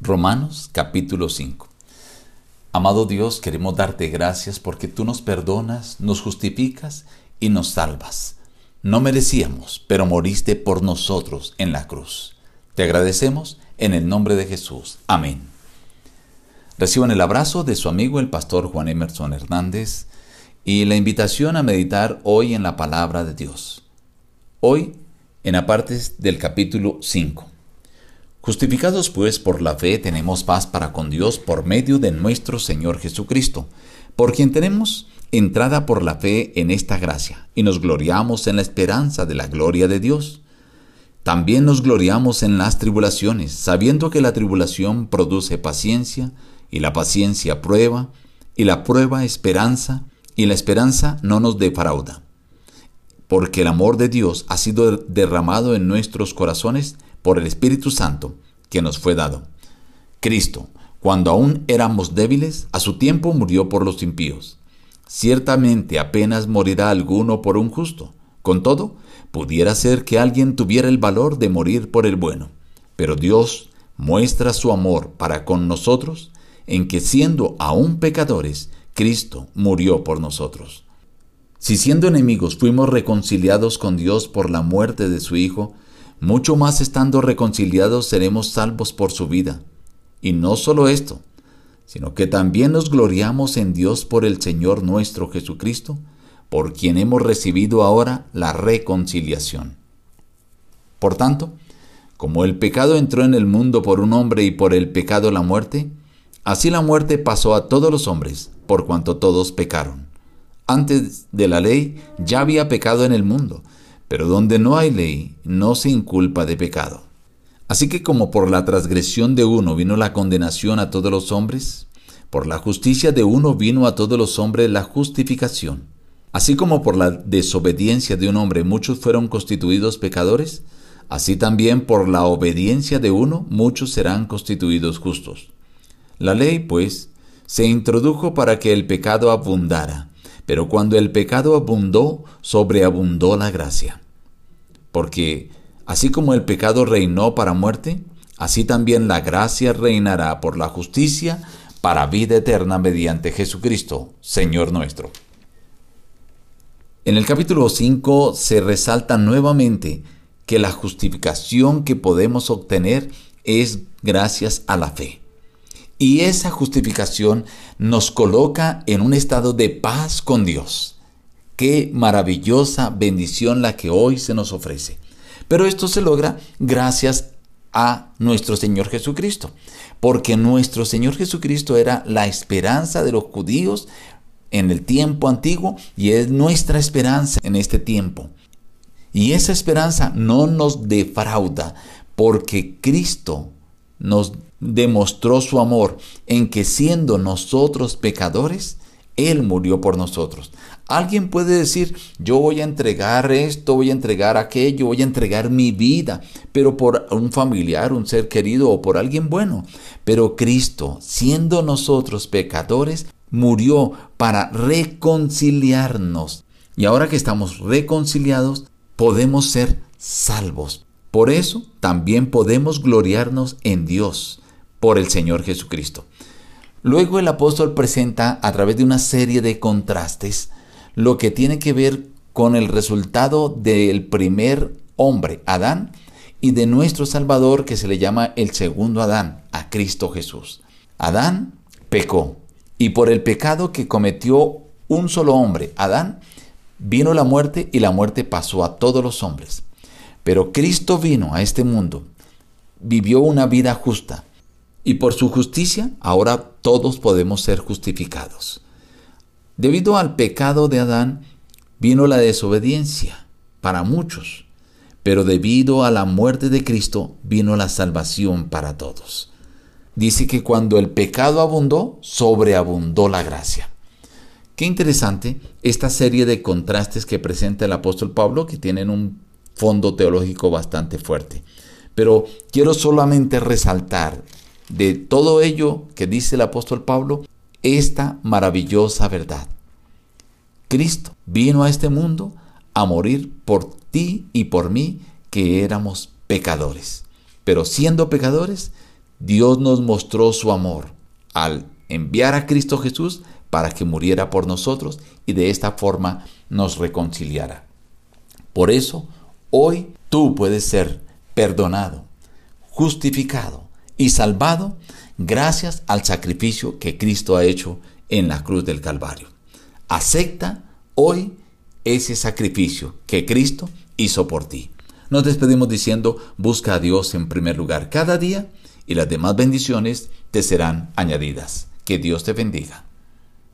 Romanos capítulo 5. Amado Dios, queremos darte gracias porque tú nos perdonas, nos justificas y nos salvas. No merecíamos, pero moriste por nosotros en la cruz. Te agradecemos en el nombre de Jesús. Amén. Reciban el abrazo de su amigo el pastor Juan Emerson Hernández y la invitación a meditar hoy en la palabra de Dios. Hoy en apartes del capítulo 5. Justificados pues por la fe tenemos paz para con Dios por medio de nuestro Señor Jesucristo, por quien tenemos entrada por la fe en esta gracia, y nos gloriamos en la esperanza de la gloria de Dios. También nos gloriamos en las tribulaciones, sabiendo que la tribulación produce paciencia, y la paciencia prueba, y la prueba esperanza, y la esperanza no nos defrauda. Porque el amor de Dios ha sido derramado en nuestros corazones por el Espíritu Santo que nos fue dado. Cristo, cuando aún éramos débiles, a su tiempo murió por los impíos. Ciertamente apenas morirá alguno por un justo. Con todo, pudiera ser que alguien tuviera el valor de morir por el bueno. Pero Dios muestra su amor para con nosotros en que siendo aún pecadores, Cristo murió por nosotros. Si siendo enemigos fuimos reconciliados con Dios por la muerte de su Hijo, mucho más estando reconciliados seremos salvos por su vida. Y no solo esto, sino que también nos gloriamos en Dios por el Señor nuestro Jesucristo, por quien hemos recibido ahora la reconciliación. Por tanto, como el pecado entró en el mundo por un hombre y por el pecado la muerte, así la muerte pasó a todos los hombres, por cuanto todos pecaron. Antes de la ley ya había pecado en el mundo, pero donde no hay ley, no se inculpa de pecado. Así que como por la transgresión de uno vino la condenación a todos los hombres, por la justicia de uno vino a todos los hombres la justificación. Así como por la desobediencia de un hombre muchos fueron constituidos pecadores, así también por la obediencia de uno muchos serán constituidos justos. La ley, pues, se introdujo para que el pecado abundara, pero cuando el pecado abundó, sobreabundó la gracia. Porque así como el pecado reinó para muerte, así también la gracia reinará por la justicia para vida eterna mediante Jesucristo, Señor nuestro. En el capítulo 5 se resalta nuevamente que la justificación que podemos obtener es gracias a la fe. Y esa justificación nos coloca en un estado de paz con Dios. Qué maravillosa bendición la que hoy se nos ofrece. Pero esto se logra gracias a nuestro Señor Jesucristo, porque nuestro Señor Jesucristo era la esperanza de los judíos en el tiempo antiguo y es nuestra esperanza en este tiempo. Y esa esperanza no nos defrauda, porque Cristo nos demostró su amor en que siendo nosotros pecadores, Él murió por nosotros. Alguien puede decir, yo voy a entregar esto, voy a entregar aquello, voy a entregar mi vida, pero por un familiar, un ser querido o por alguien bueno. Pero Cristo, siendo nosotros pecadores, murió para reconciliarnos. Y ahora que estamos reconciliados, podemos ser salvos. Por eso también podemos gloriarnos en Dios por el Señor Jesucristo. Luego el apóstol presenta a través de una serie de contrastes lo que tiene que ver con el resultado del primer hombre, Adán, y de nuestro Salvador que se le llama el segundo Adán, a Cristo Jesús. Adán pecó y por el pecado que cometió un solo hombre, Adán, vino la muerte y la muerte pasó a todos los hombres. Pero Cristo vino a este mundo, vivió una vida justa, y por su justicia ahora todos podemos ser justificados. Debido al pecado de Adán vino la desobediencia para muchos, pero debido a la muerte de Cristo vino la salvación para todos. Dice que cuando el pecado abundó, sobreabundó la gracia. Qué interesante esta serie de contrastes que presenta el apóstol Pablo que tienen un fondo teológico bastante fuerte. Pero quiero solamente resaltar de todo ello que dice el apóstol Pablo, esta maravillosa verdad. Cristo vino a este mundo a morir por ti y por mí que éramos pecadores. Pero siendo pecadores, Dios nos mostró su amor al enviar a Cristo Jesús para que muriera por nosotros y de esta forma nos reconciliara. Por eso, hoy tú puedes ser perdonado, justificado y salvado gracias al sacrificio que Cristo ha hecho en la cruz del Calvario. Acepta hoy ese sacrificio que Cristo hizo por ti. Nos despedimos diciendo, busca a Dios en primer lugar cada día y las demás bendiciones te serán añadidas. Que Dios te bendiga.